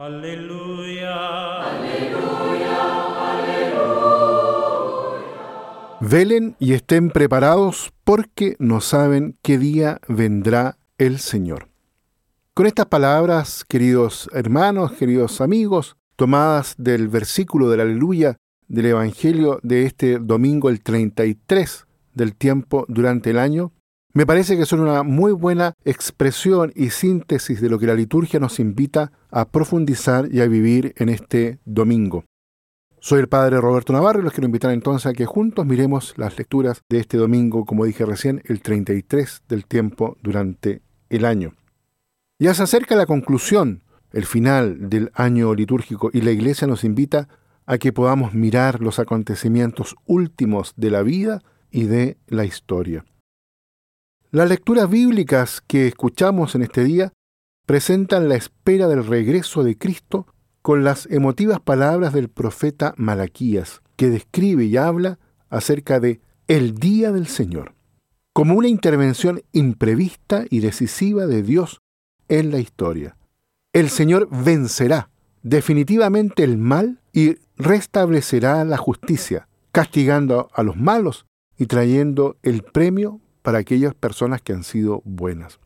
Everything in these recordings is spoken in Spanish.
Aleluya. Aleluya. Aleluya. Velen y estén preparados porque no saben qué día vendrá el Señor. Con estas palabras, queridos hermanos, queridos amigos, tomadas del versículo del Aleluya del Evangelio de este domingo el 33 del tiempo durante el año, me parece que son una muy buena expresión y síntesis de lo que la liturgia nos invita a profundizar y a vivir en este domingo. Soy el padre Roberto Navarro y los quiero invitar entonces a que juntos miremos las lecturas de este domingo, como dije recién, el 33 del tiempo durante el año. Ya se acerca la conclusión, el final del año litúrgico y la iglesia nos invita a que podamos mirar los acontecimientos últimos de la vida y de la historia. Las lecturas bíblicas que escuchamos en este día presentan la espera del regreso de Cristo con las emotivas palabras del profeta Malaquías, que describe y habla acerca de el día del Señor, como una intervención imprevista y decisiva de Dios en la historia. El Señor vencerá definitivamente el mal y restablecerá la justicia, castigando a los malos y trayendo el premio para aquellas personas que han sido buenas.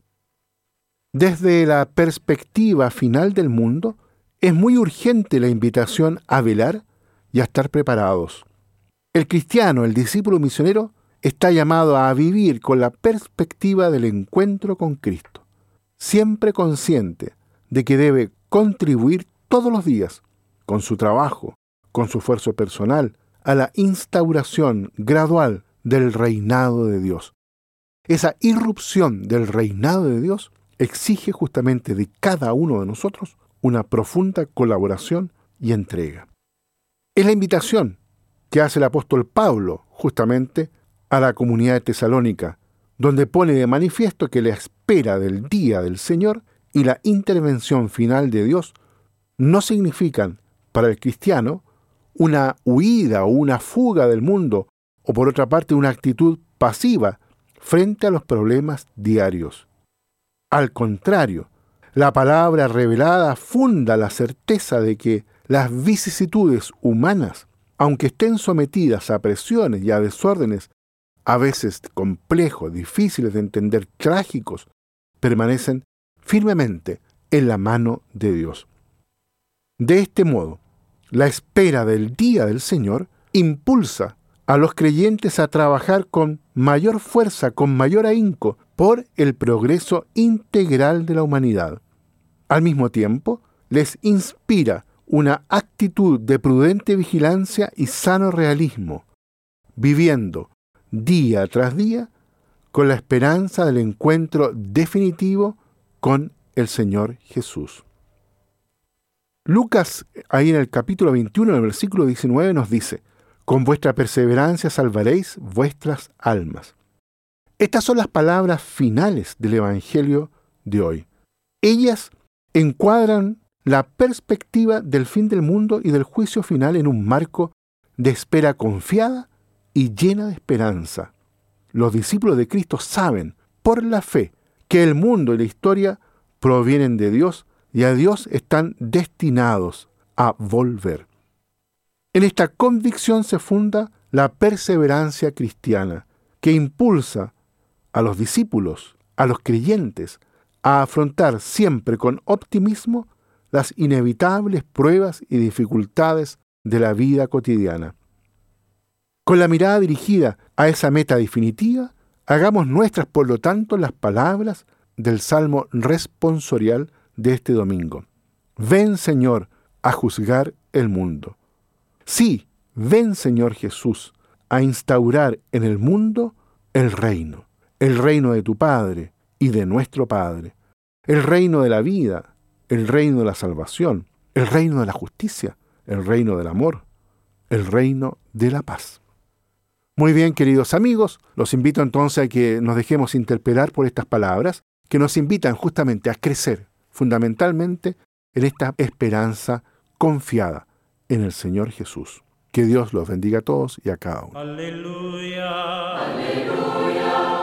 Desde la perspectiva final del mundo, es muy urgente la invitación a velar y a estar preparados. El cristiano, el discípulo misionero, está llamado a vivir con la perspectiva del encuentro con Cristo, siempre consciente de que debe contribuir todos los días, con su trabajo, con su esfuerzo personal, a la instauración gradual del reinado de Dios, esa irrupción del reinado de Dios exige justamente de cada uno de nosotros una profunda colaboración y entrega. Es la invitación que hace el apóstol Pablo justamente a la comunidad de Tesalónica, donde pone de manifiesto que la espera del día del Señor y la intervención final de Dios no significan para el cristiano una huida o una fuga del mundo, o por otra parte una actitud pasiva frente a los problemas diarios. Al contrario, la palabra revelada funda la certeza de que las vicisitudes humanas, aunque estén sometidas a presiones y a desórdenes, a veces complejos, difíciles de entender, trágicos, permanecen firmemente en la mano de Dios. De este modo, la espera del día del Señor impulsa a los creyentes a trabajar con mayor fuerza, con mayor ahínco, por el progreso integral de la humanidad. Al mismo tiempo, les inspira una actitud de prudente vigilancia y sano realismo, viviendo día tras día con la esperanza del encuentro definitivo con el Señor Jesús. Lucas, ahí en el capítulo 21, en el versículo 19, nos dice, con vuestra perseverancia salvaréis vuestras almas. Estas son las palabras finales del Evangelio de hoy. Ellas encuadran la perspectiva del fin del mundo y del juicio final en un marco de espera confiada y llena de esperanza. Los discípulos de Cristo saben, por la fe, que el mundo y la historia provienen de Dios y a Dios están destinados a volver. En esta convicción se funda la perseverancia cristiana, que impulsa a los discípulos, a los creyentes, a afrontar siempre con optimismo las inevitables pruebas y dificultades de la vida cotidiana. Con la mirada dirigida a esa meta definitiva, hagamos nuestras, por lo tanto, las palabras del Salmo responsorial de este domingo. Ven, Señor, a juzgar el mundo. Sí, ven Señor Jesús a instaurar en el mundo el reino, el reino de tu Padre y de nuestro Padre, el reino de la vida, el reino de la salvación, el reino de la justicia, el reino del amor, el reino de la paz. Muy bien, queridos amigos, los invito entonces a que nos dejemos interpelar por estas palabras que nos invitan justamente a crecer fundamentalmente en esta esperanza confiada en el Señor Jesús. Que Dios los bendiga a todos y a cada uno. Aleluya. Aleluya.